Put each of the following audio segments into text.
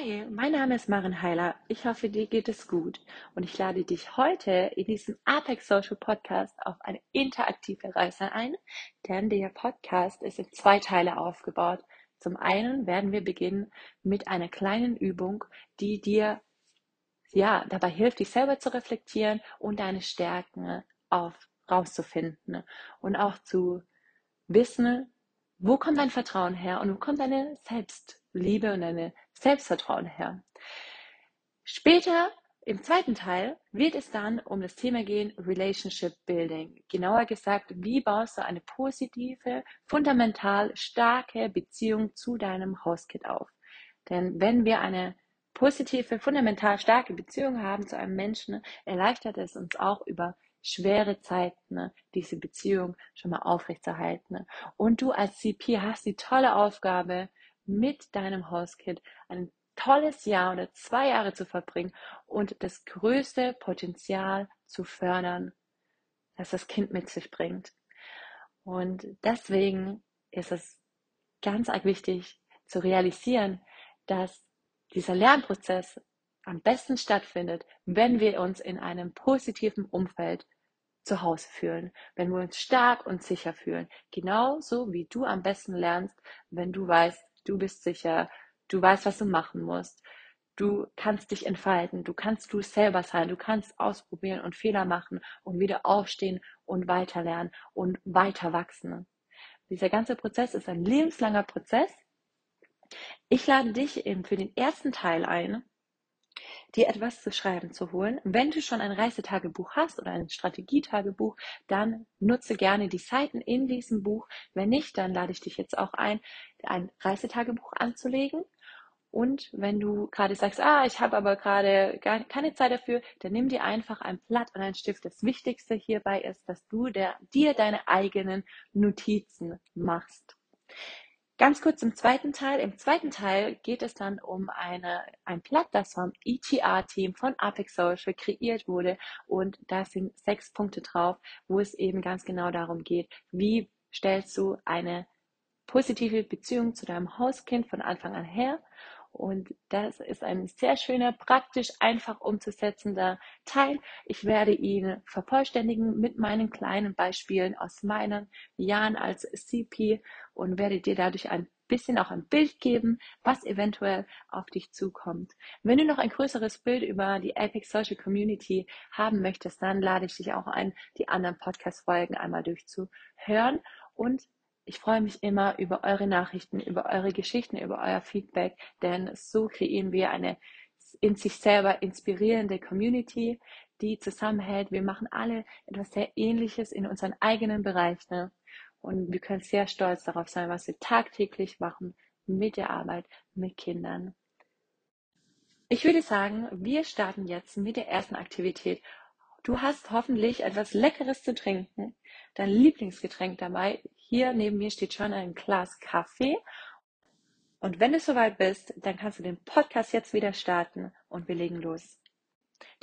Hi, mein Name ist Maren Heiler. Ich hoffe, dir geht es gut und ich lade dich heute in diesem Apex Social Podcast auf eine interaktive Reise ein, denn der Podcast ist in zwei Teile aufgebaut. Zum einen werden wir beginnen mit einer kleinen Übung, die dir ja dabei hilft, dich selber zu reflektieren und deine Stärken auf rauszufinden und auch zu wissen, wo kommt dein Vertrauen her und wo kommt deine Selbstliebe und deine Selbstvertrauen her. Später im zweiten Teil wird es dann um das Thema gehen Relationship Building. Genauer gesagt, wie baust du eine positive, fundamental starke Beziehung zu deinem Hostkit auf? Denn wenn wir eine positive, fundamental starke Beziehung haben zu einem Menschen, erleichtert es uns auch über schwere Zeiten, ne, diese Beziehung schon mal aufrechtzuerhalten. Und du als CP hast die tolle Aufgabe, mit deinem Hauskind ein tolles Jahr oder zwei Jahre zu verbringen und das größte Potenzial zu fördern, das das Kind mit sich bringt. Und deswegen ist es ganz arg wichtig zu realisieren, dass dieser Lernprozess am besten stattfindet, wenn wir uns in einem positiven Umfeld zu Hause fühlen, wenn wir uns stark und sicher fühlen. Genauso wie du am besten lernst, wenn du weißt, du bist sicher, du weißt, was du machen musst, du kannst dich entfalten, du kannst du selber sein, du kannst ausprobieren und Fehler machen und wieder aufstehen und weiterlernen und weiter wachsen. Dieser ganze Prozess ist ein lebenslanger Prozess. Ich lade dich eben für den ersten Teil ein, dir etwas zu schreiben zu holen. Wenn du schon ein Reisetagebuch hast oder ein Strategietagebuch, dann nutze gerne die Seiten in diesem Buch. Wenn nicht, dann lade ich dich jetzt auch ein, ein Reisetagebuch anzulegen. Und wenn du gerade sagst, ah, ich habe aber gerade gar keine Zeit dafür, dann nimm dir einfach ein Blatt und ein Stift. Das Wichtigste hierbei ist, dass du der, dir deine eigenen Notizen machst. Ganz kurz im zweiten Teil. Im zweiten Teil geht es dann um eine, ein Blatt, das vom ETR-Team von Apex Social kreiert wurde. Und da sind sechs Punkte drauf, wo es eben ganz genau darum geht, wie stellst du eine positive Beziehung zu deinem Hauskind von Anfang an her und das ist ein sehr schöner, praktisch, einfach umzusetzender Teil. Ich werde ihn vervollständigen mit meinen kleinen Beispielen aus meinen Jahren als CP und werde dir dadurch ein bisschen auch ein Bild geben, was eventuell auf dich zukommt. Wenn du noch ein größeres Bild über die Apex Social Community haben möchtest, dann lade ich dich auch ein, die anderen Podcast-Folgen einmal durchzuhören und ich freue mich immer über eure Nachrichten, über eure Geschichten, über euer Feedback, denn so kreieren wir eine in sich selber inspirierende Community, die zusammenhält. Wir machen alle etwas sehr Ähnliches in unseren eigenen Bereichen und wir können sehr stolz darauf sein, was wir tagtäglich machen mit der Arbeit mit Kindern. Ich würde sagen, wir starten jetzt mit der ersten Aktivität. Du hast hoffentlich etwas Leckeres zu trinken, dein Lieblingsgetränk dabei. Hier neben mir steht schon ein Glas Kaffee. Und wenn du soweit bist, dann kannst du den Podcast jetzt wieder starten und wir legen los.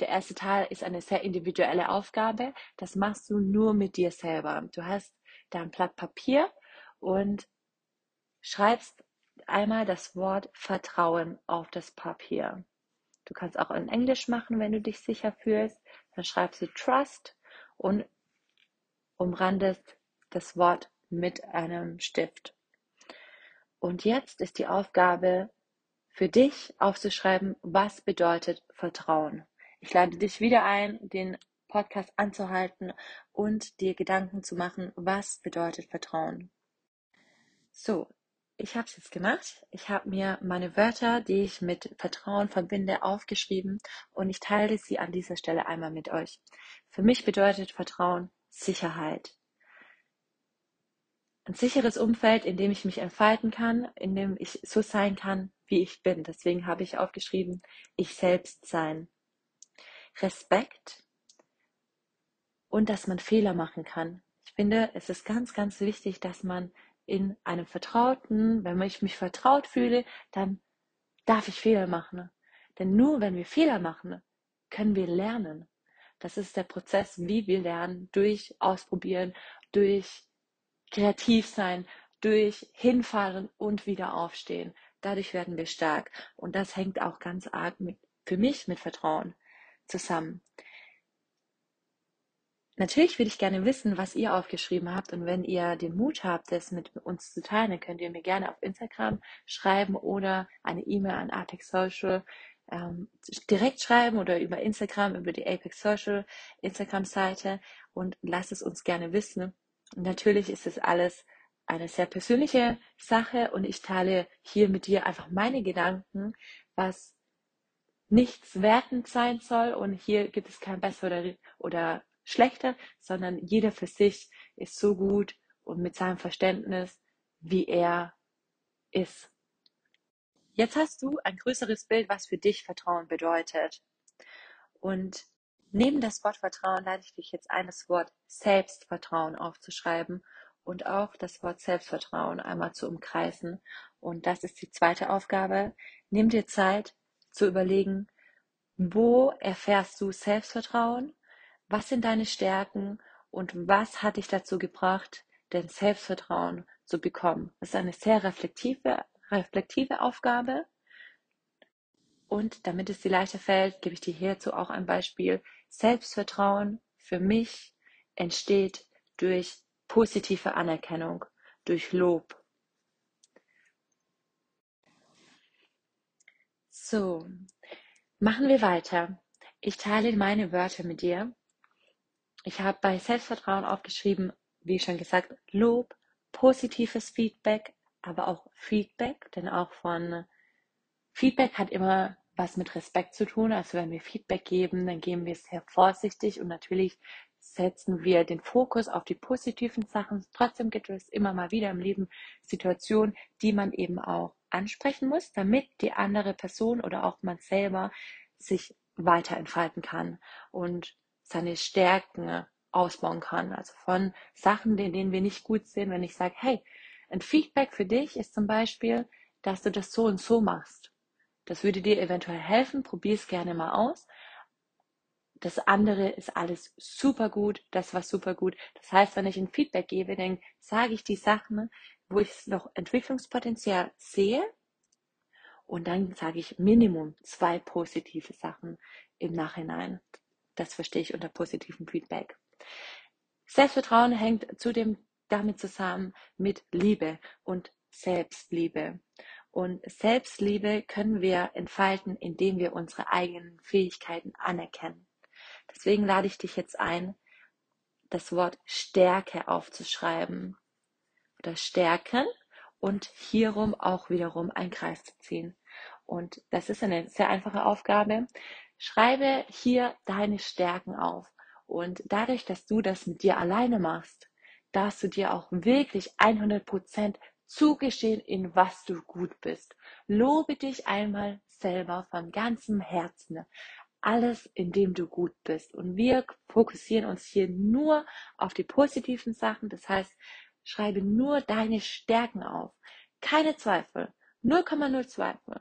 Der erste Teil ist eine sehr individuelle Aufgabe. Das machst du nur mit dir selber. Du hast da ein Blatt Papier und schreibst einmal das Wort Vertrauen auf das Papier. Du kannst auch in Englisch machen, wenn du dich sicher fühlst. Dann schreibst du Trust und umrandest das Wort mit einem Stift. Und jetzt ist die Aufgabe für dich aufzuschreiben, was bedeutet Vertrauen. Ich lade dich wieder ein, den Podcast anzuhalten und dir Gedanken zu machen, was bedeutet Vertrauen. So, ich habe es jetzt gemacht. Ich habe mir meine Wörter, die ich mit Vertrauen verbinde, aufgeschrieben und ich teile sie an dieser Stelle einmal mit euch. Für mich bedeutet Vertrauen Sicherheit, ein sicheres Umfeld, in dem ich mich entfalten kann, in dem ich so sein kann, wie ich bin. Deswegen habe ich aufgeschrieben, ich selbst sein. Respekt und dass man Fehler machen kann. Ich finde, es ist ganz, ganz wichtig, dass man in einem Vertrauten, wenn ich mich vertraut fühle, dann darf ich Fehler machen. Denn nur wenn wir Fehler machen, können wir lernen. Das ist der Prozess, wie wir lernen, durch Ausprobieren, durch kreativ sein, durch hinfallen und wieder aufstehen. Dadurch werden wir stark. Und das hängt auch ganz arg mit, für mich mit Vertrauen zusammen. Natürlich würde ich gerne wissen, was ihr aufgeschrieben habt und wenn ihr den Mut habt, das mit uns zu teilen, dann könnt ihr mir gerne auf Instagram schreiben oder eine E-Mail an Apex Social ähm, direkt schreiben oder über Instagram, über die Apex Social Instagram-Seite und lasst es uns gerne wissen. Und natürlich ist es alles eine sehr persönliche Sache und ich teile hier mit dir einfach meine Gedanken, was nichts wertend sein soll und hier gibt es kein besser oder, oder schlechter, sondern jeder für sich ist so gut und mit seinem Verständnis, wie er ist. Jetzt hast du ein größeres Bild, was für dich Vertrauen bedeutet. Und neben das Wort Vertrauen lade ich dich jetzt ein, das Wort Selbstvertrauen aufzuschreiben und auch das Wort Selbstvertrauen einmal zu umkreisen. Und das ist die zweite Aufgabe. Nimm dir Zeit zu überlegen, wo erfährst du Selbstvertrauen was sind deine Stärken und was hat dich dazu gebracht, dein Selbstvertrauen zu bekommen? Das ist eine sehr reflektive, reflektive Aufgabe. Und damit es dir leichter fällt, gebe ich dir hierzu auch ein Beispiel. Selbstvertrauen für mich entsteht durch positive Anerkennung, durch Lob. So, machen wir weiter. Ich teile meine Wörter mit dir ich habe bei Selbstvertrauen aufgeschrieben, wie schon gesagt, Lob, positives Feedback, aber auch Feedback, denn auch von Feedback hat immer was mit Respekt zu tun. Also wenn wir Feedback geben, dann geben wir es sehr vorsichtig und natürlich setzen wir den Fokus auf die positiven Sachen. Trotzdem gibt es immer mal wieder im Leben Situationen, die man eben auch ansprechen muss, damit die andere Person oder auch man selber sich weiter entfalten kann. Und seine Stärken ausbauen kann. Also von Sachen, in denen wir nicht gut sind, wenn ich sage, hey, ein Feedback für dich ist zum Beispiel, dass du das so und so machst. Das würde dir eventuell helfen. Probier es gerne mal aus. Das andere ist alles super gut. Das war super gut. Das heißt, wenn ich ein Feedback gebe, dann sage ich die Sachen, wo ich noch Entwicklungspotenzial sehe. Und dann sage ich Minimum zwei positive Sachen im Nachhinein. Das verstehe ich unter positivem Feedback. Selbstvertrauen hängt zudem damit zusammen mit Liebe und Selbstliebe. Und Selbstliebe können wir entfalten, indem wir unsere eigenen Fähigkeiten anerkennen. Deswegen lade ich dich jetzt ein, das Wort Stärke aufzuschreiben oder Stärken und hierum auch wiederum einen Kreis zu ziehen. Und das ist eine sehr einfache Aufgabe. Schreibe hier deine Stärken auf. Und dadurch, dass du das mit dir alleine machst, darfst du dir auch wirklich 100% zugestehen, in was du gut bist. Lobe dich einmal selber von ganzem Herzen. Alles, in dem du gut bist. Und wir fokussieren uns hier nur auf die positiven Sachen. Das heißt, schreibe nur deine Stärken auf. Keine Zweifel. 0,0 Zweifel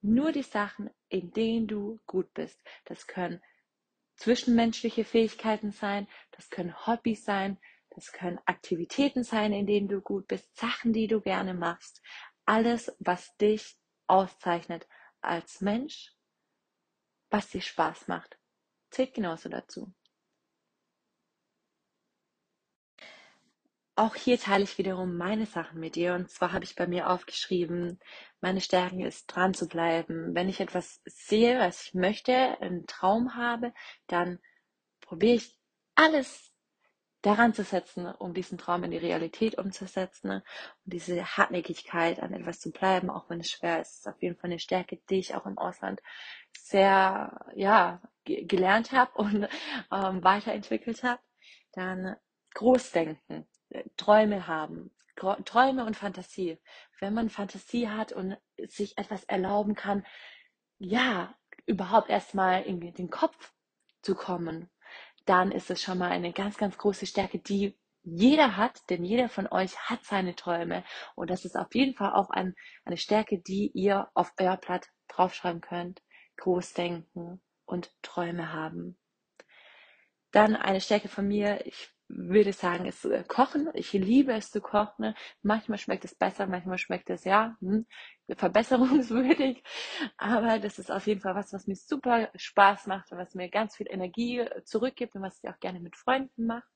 nur die Sachen, in denen du gut bist. Das können zwischenmenschliche Fähigkeiten sein, das können Hobbys sein, das können Aktivitäten sein, in denen du gut bist, Sachen, die du gerne machst. Alles, was dich auszeichnet als Mensch, was dir Spaß macht, zählt genauso dazu. Auch hier teile ich wiederum meine Sachen mit dir. Und zwar habe ich bei mir aufgeschrieben, meine Stärken ist dran zu bleiben. Wenn ich etwas sehe, was ich möchte, einen Traum habe, dann probiere ich alles daran zu setzen, um diesen Traum in die Realität umzusetzen. Und diese Hartnäckigkeit an etwas zu bleiben, auch wenn es schwer ist, ist auf jeden Fall eine Stärke, die ich auch im Ausland sehr, ja, gelernt habe und ähm, weiterentwickelt habe. Dann Großdenken Träume haben. Träume und Fantasie. Wenn man Fantasie hat und sich etwas erlauben kann, ja, überhaupt erstmal in den Kopf zu kommen, dann ist es schon mal eine ganz, ganz große Stärke, die jeder hat, denn jeder von euch hat seine Träume. Und das ist auf jeden Fall auch ein, eine Stärke, die ihr auf euer Blatt draufschreiben könnt. Groß denken und Träume haben. Dann eine Stärke von mir, ich würde sagen, ist äh, Kochen. Ich liebe es zu kochen. Manchmal schmeckt es besser, manchmal schmeckt es ja hm, verbesserungswürdig. Aber das ist auf jeden Fall was, was mir super Spaß macht und was mir ganz viel Energie äh, zurückgibt und was ich auch gerne mit Freunden mache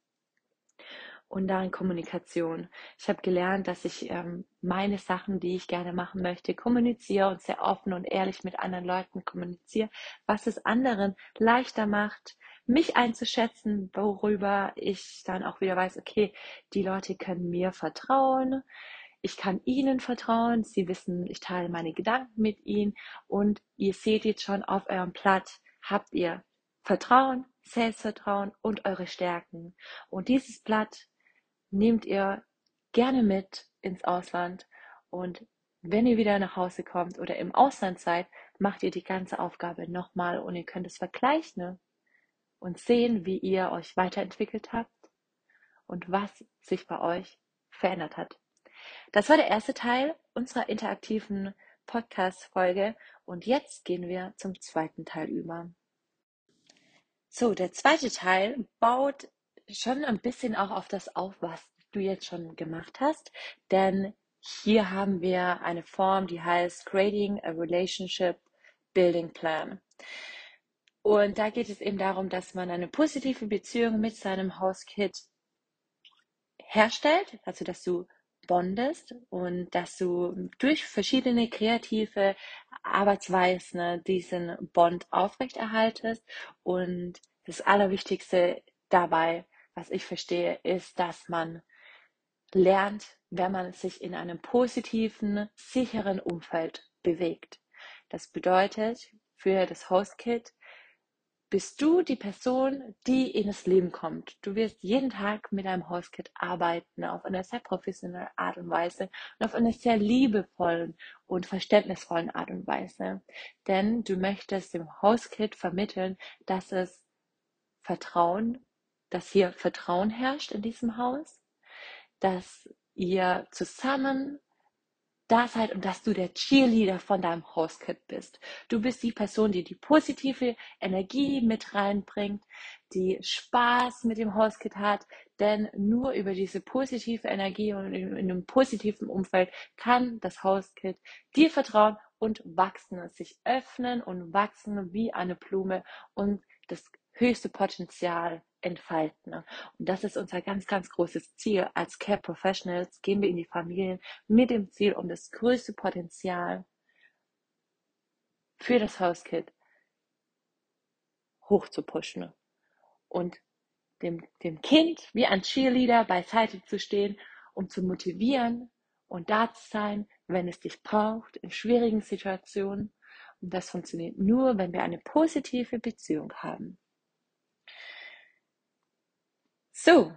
und dann Kommunikation. Ich habe gelernt, dass ich ähm, meine Sachen, die ich gerne machen möchte, kommuniziere und sehr offen und ehrlich mit anderen Leuten kommuniziere, was es anderen leichter macht, mich einzuschätzen, worüber ich dann auch wieder weiß, okay, die Leute können mir vertrauen, ich kann ihnen vertrauen, sie wissen, ich teile meine Gedanken mit ihnen. Und ihr seht jetzt schon auf eurem Blatt, habt ihr Vertrauen, Selbstvertrauen und eure Stärken. Und dieses Blatt nehmt ihr gerne mit ins Ausland. Und wenn ihr wieder nach Hause kommt oder im Ausland seid, macht ihr die ganze Aufgabe nochmal. Und ihr könnt es vergleichen und sehen, wie ihr euch weiterentwickelt habt und was sich bei euch verändert hat. Das war der erste Teil unserer interaktiven Podcast-Folge und jetzt gehen wir zum zweiten Teil über. So, der zweite Teil baut schon ein bisschen auch auf das auf, was du jetzt schon gemacht hast, denn hier haben wir eine Form, die heißt Creating a Relationship Building Plan. Und da geht es eben darum, dass man eine positive Beziehung mit seinem Hauskit herstellt, also dass du bondest und dass du durch verschiedene kreative Arbeitsweisen diesen Bond aufrechterhaltest. Und das Allerwichtigste dabei was ich verstehe, ist, dass man lernt, wenn man sich in einem positiven, sicheren Umfeld bewegt. Das bedeutet, für das Hostkit bist du die Person, die in das Leben kommt. Du wirst jeden Tag mit deinem Hostkit arbeiten, auf eine sehr professionelle Art und Weise und auf eine sehr liebevollen und verständnisvollen Art und Weise. Denn du möchtest dem Hostkit vermitteln, dass es Vertrauen dass hier Vertrauen herrscht in diesem Haus, dass ihr zusammen da seid und dass du der Cheerleader von deinem Hauskit bist. Du bist die Person, die die positive Energie mit reinbringt, die Spaß mit dem Hauskit hat, denn nur über diese positive Energie und in, in einem positiven Umfeld kann das Hauskit dir vertrauen und wachsen, sich öffnen und wachsen wie eine Blume und das höchste Potenzial entfalten. Ne? Und das ist unser ganz, ganz großes Ziel. Als Care Professionals gehen wir in die Familien mit dem Ziel, um das größte Potenzial für das Hauskit hochzupushen und dem, dem Kind wie ein Cheerleader beiseite zu stehen, um zu motivieren und da zu sein, wenn es dich braucht, in schwierigen Situationen. Und das funktioniert nur, wenn wir eine positive Beziehung haben. So,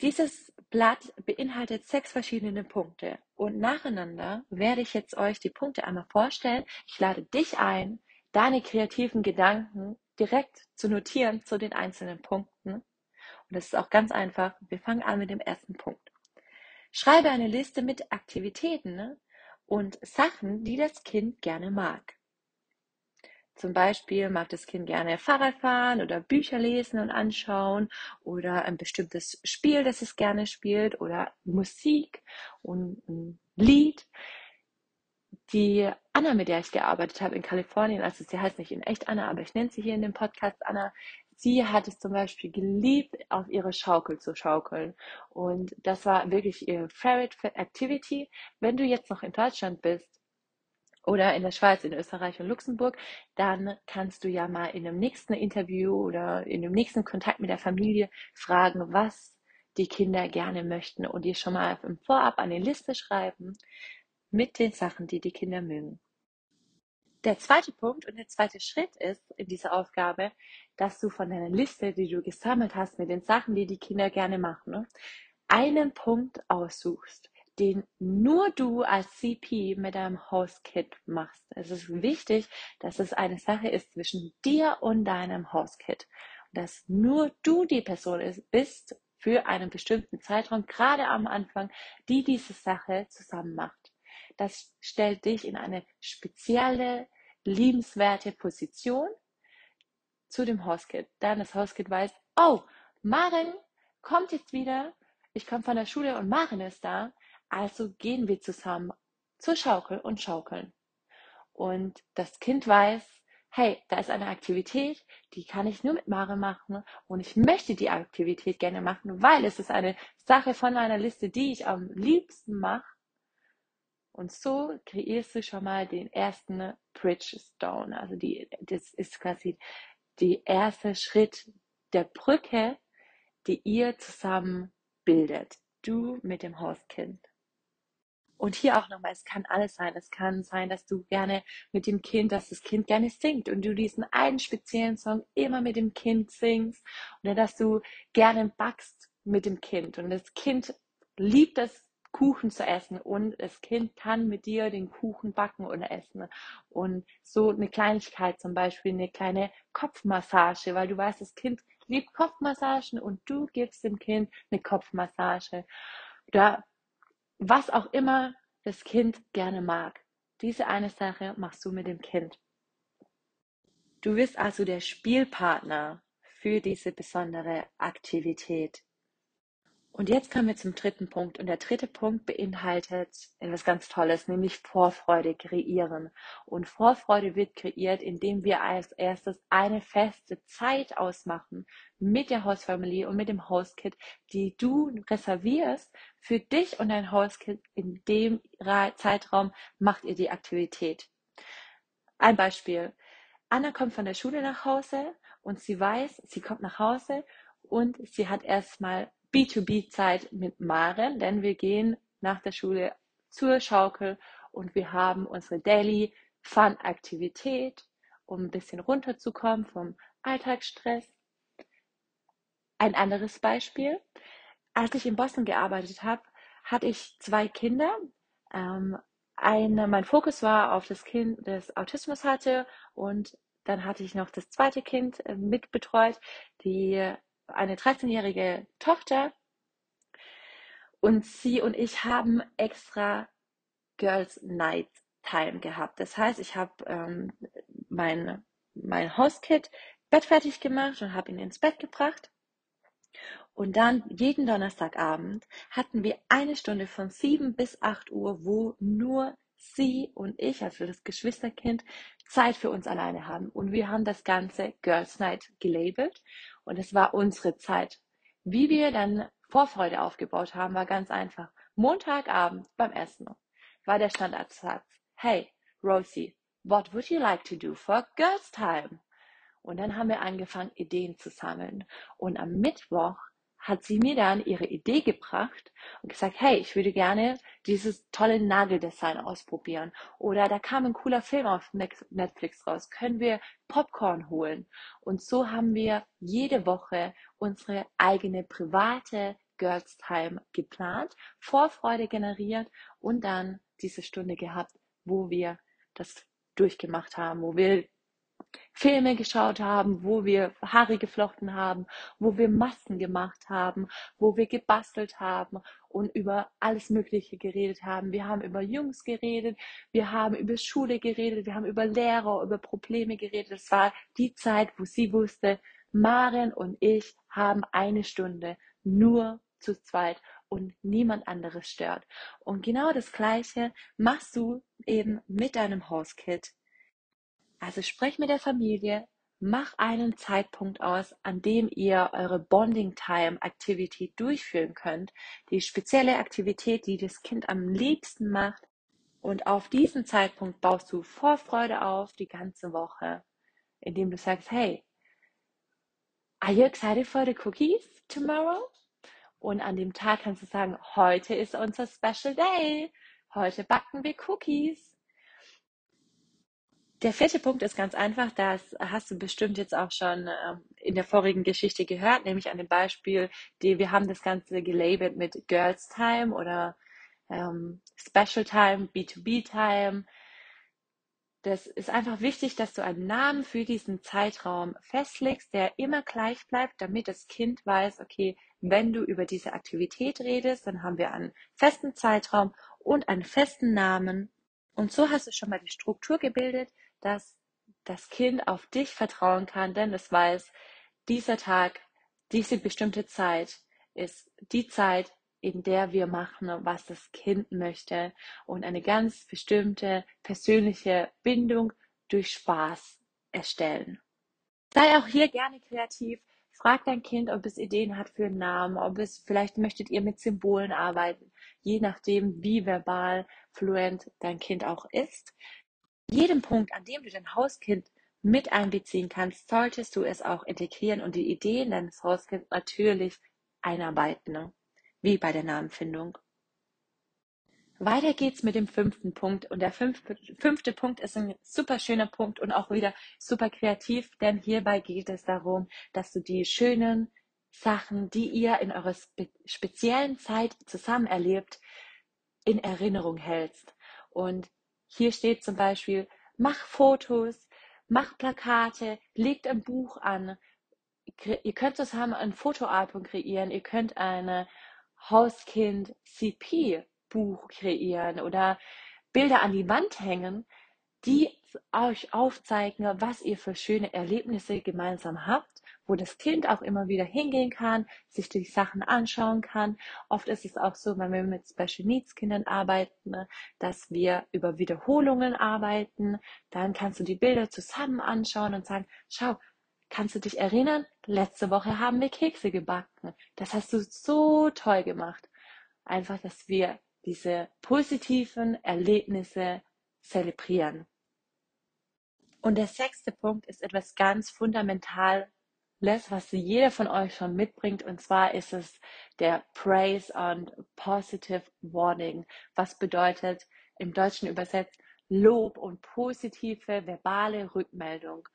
dieses Blatt beinhaltet sechs verschiedene Punkte und nacheinander werde ich jetzt euch die Punkte einmal vorstellen. Ich lade dich ein, deine kreativen Gedanken direkt zu notieren zu den einzelnen Punkten. Und das ist auch ganz einfach. Wir fangen an mit dem ersten Punkt. Schreibe eine Liste mit Aktivitäten ne, und Sachen, die das Kind gerne mag. Zum Beispiel mag das Kind gerne Fahrrad fahren oder Bücher lesen und anschauen oder ein bestimmtes Spiel, das es gerne spielt oder Musik und ein Lied. Die Anna, mit der ich gearbeitet habe in Kalifornien, also sie heißt nicht in echt Anna, aber ich nenne sie hier in dem Podcast Anna, sie hat es zum Beispiel geliebt, auf ihre Schaukel zu schaukeln. Und das war wirklich ihr Favorite Activity. Wenn du jetzt noch in Deutschland bist, oder in der Schweiz, in Österreich und Luxemburg, dann kannst du ja mal in dem nächsten Interview oder in dem nächsten Kontakt mit der Familie fragen, was die Kinder gerne möchten und dir schon mal im Vorab eine Liste schreiben mit den Sachen, die die Kinder mögen. der zweite Punkt und der zweite Schritt ist in dieser Aufgabe, dass du von deiner Liste, die du gesammelt hast mit den Sachen, die die Kinder gerne machen, ne, einen Punkt aussuchst, den nur du als CP mit deinem Host-Kit machst. Es ist wichtig, dass es eine Sache ist zwischen dir und deinem Host-Kit. Dass nur du die Person bist für einen bestimmten Zeitraum, gerade am Anfang, die diese Sache zusammen macht. Das stellt dich in eine spezielle, liebenswerte Position zu dem Hauskit. Dann das Hauskit weiß, oh, Maren kommt jetzt wieder, ich komme von der Schule und Maren ist da, also gehen wir zusammen zur Schaukel und schaukeln. Und das Kind weiß, hey, da ist eine Aktivität, die kann ich nur mit Maren machen und ich möchte die Aktivität gerne machen, weil es ist eine Sache von meiner Liste, die ich am liebsten mache und so kreierst du schon mal den ersten Bridgestone. Also die, das ist quasi der erste Schritt der Brücke, die ihr zusammen bildet. Du mit dem Hauskind. Und hier auch nochmal, es kann alles sein. Es kann sein, dass du gerne mit dem Kind, dass das Kind gerne singt und du diesen einen speziellen Song immer mit dem Kind singst oder dass du gerne backst mit dem Kind und das Kind liebt es Kuchen zu essen und das Kind kann mit dir den Kuchen backen oder essen. Und so eine Kleinigkeit, zum Beispiel eine kleine Kopfmassage, weil du weißt, das Kind liebt Kopfmassagen und du gibst dem Kind eine Kopfmassage. Oder was auch immer das Kind gerne mag. Diese eine Sache machst du mit dem Kind. Du wirst also der Spielpartner für diese besondere Aktivität. Und jetzt kommen wir zum dritten Punkt. Und der dritte Punkt beinhaltet etwas ganz Tolles, nämlich Vorfreude kreieren. Und Vorfreude wird kreiert, indem wir als erstes eine feste Zeit ausmachen mit der Hostfamilie und mit dem Hostkit, die du reservierst für dich und dein Hostkit. In dem Zeitraum macht ihr die Aktivität. Ein Beispiel. Anna kommt von der Schule nach Hause und sie weiß, sie kommt nach Hause und sie hat erstmal B2B-Zeit mit Maren, denn wir gehen nach der Schule zur Schaukel und wir haben unsere Daily Fun-Aktivität, um ein bisschen runterzukommen vom Alltagsstress. Ein anderes Beispiel. Als ich in Boston gearbeitet habe, hatte ich zwei Kinder. Ähm, eine, mein Fokus war auf das Kind, das Autismus hatte und dann hatte ich noch das zweite Kind äh, mitbetreut, die eine 13-jährige Tochter und sie und ich haben extra Girls Night Time gehabt. Das heißt, ich habe ähm, mein, mein Hostkit Bett fertig gemacht und habe ihn ins Bett gebracht. Und dann jeden Donnerstagabend hatten wir eine Stunde von 7 bis 8 Uhr, wo nur sie und ich, also das Geschwisterkind, Zeit für uns alleine haben. Und wir haben das Ganze Girls Night gelabelt. Und es war unsere Zeit. Wie wir dann Vorfreude aufgebaut haben, war ganz einfach. Montagabend beim Essen war der Standardsatz. Hey, Rosie, what would you like to do for Girls Time? Und dann haben wir angefangen, Ideen zu sammeln. Und am Mittwoch hat sie mir dann ihre Idee gebracht und gesagt, hey, ich würde gerne dieses tolle Nageldesign ausprobieren. Oder da kam ein cooler Film auf Netflix raus. Können wir Popcorn holen? Und so haben wir jede Woche unsere eigene private Girls Time geplant, Vorfreude generiert und dann diese Stunde gehabt, wo wir das durchgemacht haben, wo wir Filme geschaut haben, wo wir Haare geflochten haben, wo wir Masken gemacht haben, wo wir gebastelt haben und über alles Mögliche geredet haben. Wir haben über Jungs geredet, wir haben über Schule geredet, wir haben über Lehrer, über Probleme geredet. Es war die Zeit, wo sie wusste, Maren und ich haben eine Stunde nur zu zweit und niemand anderes stört. Und genau das Gleiche machst du eben mit deinem Hauskit also sprech mit der Familie, mach einen Zeitpunkt aus, an dem ihr eure Bonding Time Aktivität durchführen könnt. Die spezielle Aktivität, die das Kind am liebsten macht. Und auf diesen Zeitpunkt baust du Vorfreude auf die ganze Woche, indem du sagst, hey, are you excited for the cookies tomorrow? Und an dem Tag kannst du sagen, heute ist unser Special Day. Heute backen wir Cookies. Der vierte Punkt ist ganz einfach, das hast du bestimmt jetzt auch schon ähm, in der vorigen Geschichte gehört, nämlich an dem Beispiel, die wir haben das Ganze gelabelt mit Girls Time oder ähm, Special Time, B2B Time. Das ist einfach wichtig, dass du einen Namen für diesen Zeitraum festlegst, der immer gleich bleibt, damit das Kind weiß, okay, wenn du über diese Aktivität redest, dann haben wir einen festen Zeitraum und einen festen Namen. Und so hast du schon mal die Struktur gebildet, dass das Kind auf dich vertrauen kann, denn es weiß, dieser Tag, diese bestimmte Zeit ist die Zeit, in der wir machen, was das Kind möchte und eine ganz bestimmte persönliche Bindung durch Spaß erstellen. Sei auch hier gerne kreativ. Frag dein Kind, ob es Ideen hat für einen Namen, ob es vielleicht möchtet ihr mit Symbolen arbeiten, je nachdem, wie verbal fluent dein Kind auch ist. Jedem Punkt, an dem du dein Hauskind mit einbeziehen kannst, solltest du es auch integrieren und die Ideen deines Hauskinds natürlich einarbeiten. Ne? wie bei der Namenfindung. Weiter geht's mit dem fünften Punkt. Und der fünfte, fünfte Punkt ist ein super schöner Punkt und auch wieder super kreativ, denn hierbei geht es darum, dass du die schönen Sachen, die ihr in eurer spe speziellen Zeit zusammen erlebt, in Erinnerung hältst. Und hier steht zum Beispiel, mach Fotos, mach Plakate, legt ein Buch an. Ihr könnt zusammen ein Fotoalbum kreieren, ihr könnt eine Hauskind CP Buch kreieren oder Bilder an die Wand hängen, die euch aufzeigen, was ihr für schöne Erlebnisse gemeinsam habt, wo das Kind auch immer wieder hingehen kann, sich die Sachen anschauen kann. Oft ist es auch so, wenn wir mit Special Needs Kindern arbeiten, ne, dass wir über Wiederholungen arbeiten. Dann kannst du die Bilder zusammen anschauen und sagen, schau, Kannst du dich erinnern? Letzte Woche haben wir Kekse gebacken. Das hast du so toll gemacht. Einfach, dass wir diese positiven Erlebnisse zelebrieren. Und der sechste Punkt ist etwas ganz Fundamentales, was jeder von euch schon mitbringt. Und zwar ist es der Praise and Positive Warning. Was bedeutet im Deutschen übersetzt Lob und positive verbale Rückmeldung.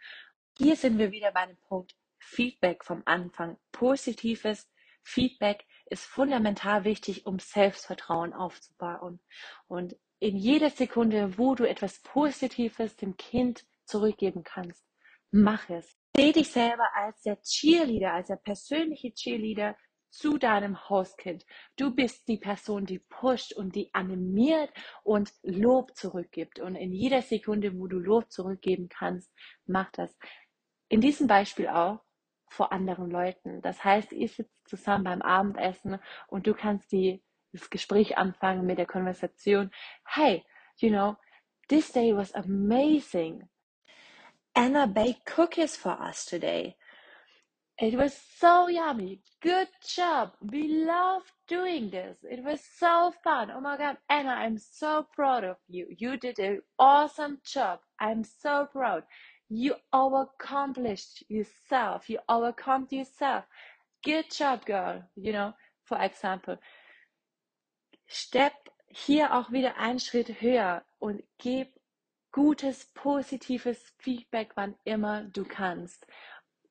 Hier sind wir wieder bei dem Punkt Feedback vom Anfang. Positives Feedback ist fundamental wichtig, um Selbstvertrauen aufzubauen. Und in jeder Sekunde, wo du etwas Positives dem Kind zurückgeben kannst, mach es. Seh dich selber als der Cheerleader, als der persönliche Cheerleader zu deinem Hauskind. Du bist die Person, die pusht und die animiert und Lob zurückgibt. Und in jeder Sekunde, wo du Lob zurückgeben kannst, mach das in diesem Beispiel auch vor anderen Leuten. Das heißt, ihr sitzt zusammen beim Abendessen und du kannst die, das Gespräch anfangen mit der Konversation. Hey, you know, this day was amazing. Anna baked cookies for us today. It was so yummy. Good job. We love doing this. It was so fun. Oh my God, Anna, I'm so proud of you. You did an awesome job. I'm so proud. You overaccomplished yourself. You overcome yourself. Good job, girl. You know, for example. Step hier auch wieder einen Schritt höher und gib gutes, positives Feedback, wann immer du kannst.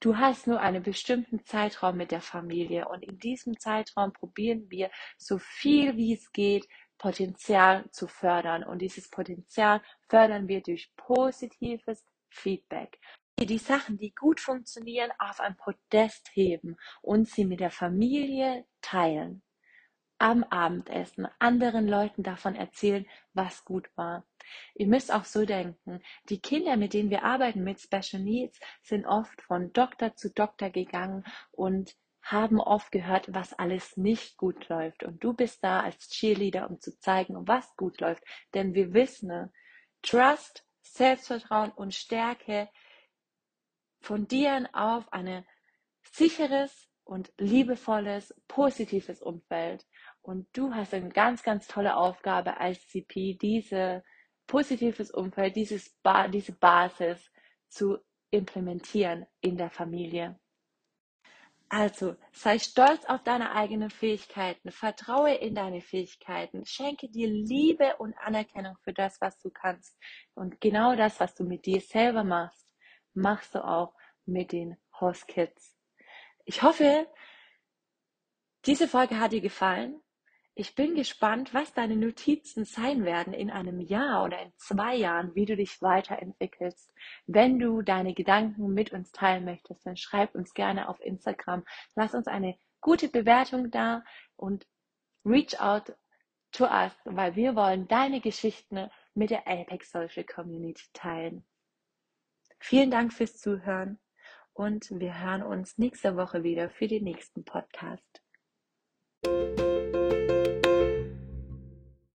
Du hast nur einen bestimmten Zeitraum mit der Familie und in diesem Zeitraum probieren wir so viel wie es geht Potenzial zu fördern und dieses Potenzial fördern wir durch positives Feedback. Die Sachen, die gut funktionieren, auf ein Podest heben und sie mit der Familie teilen. Am Abendessen anderen Leuten davon erzählen, was gut war. Ihr müsst auch so denken, die Kinder, mit denen wir arbeiten mit Special Needs, sind oft von Doktor zu Doktor gegangen und haben oft gehört, was alles nicht gut läuft. Und du bist da als Cheerleader, um zu zeigen, was gut läuft. Denn wir wissen, Trust Selbstvertrauen und Stärke fundieren auf ein sicheres und liebevolles, positives Umfeld. Und du hast eine ganz, ganz tolle Aufgabe als CP, diese positives Umfeld, dieses ba diese Basis zu implementieren in der Familie. Also, sei stolz auf deine eigenen Fähigkeiten, vertraue in deine Fähigkeiten, schenke dir Liebe und Anerkennung für das, was du kannst. Und genau das, was du mit dir selber machst, machst du auch mit den Host Kids. Ich hoffe, diese Folge hat dir gefallen. Ich bin gespannt, was deine Notizen sein werden in einem Jahr oder in zwei Jahren, wie du dich weiterentwickelst. Wenn du deine Gedanken mit uns teilen möchtest, dann schreib uns gerne auf Instagram. Lass uns eine gute Bewertung da und reach out to us, weil wir wollen deine Geschichten mit der Apex Social Community teilen. Vielen Dank fürs Zuhören und wir hören uns nächste Woche wieder für den nächsten Podcast.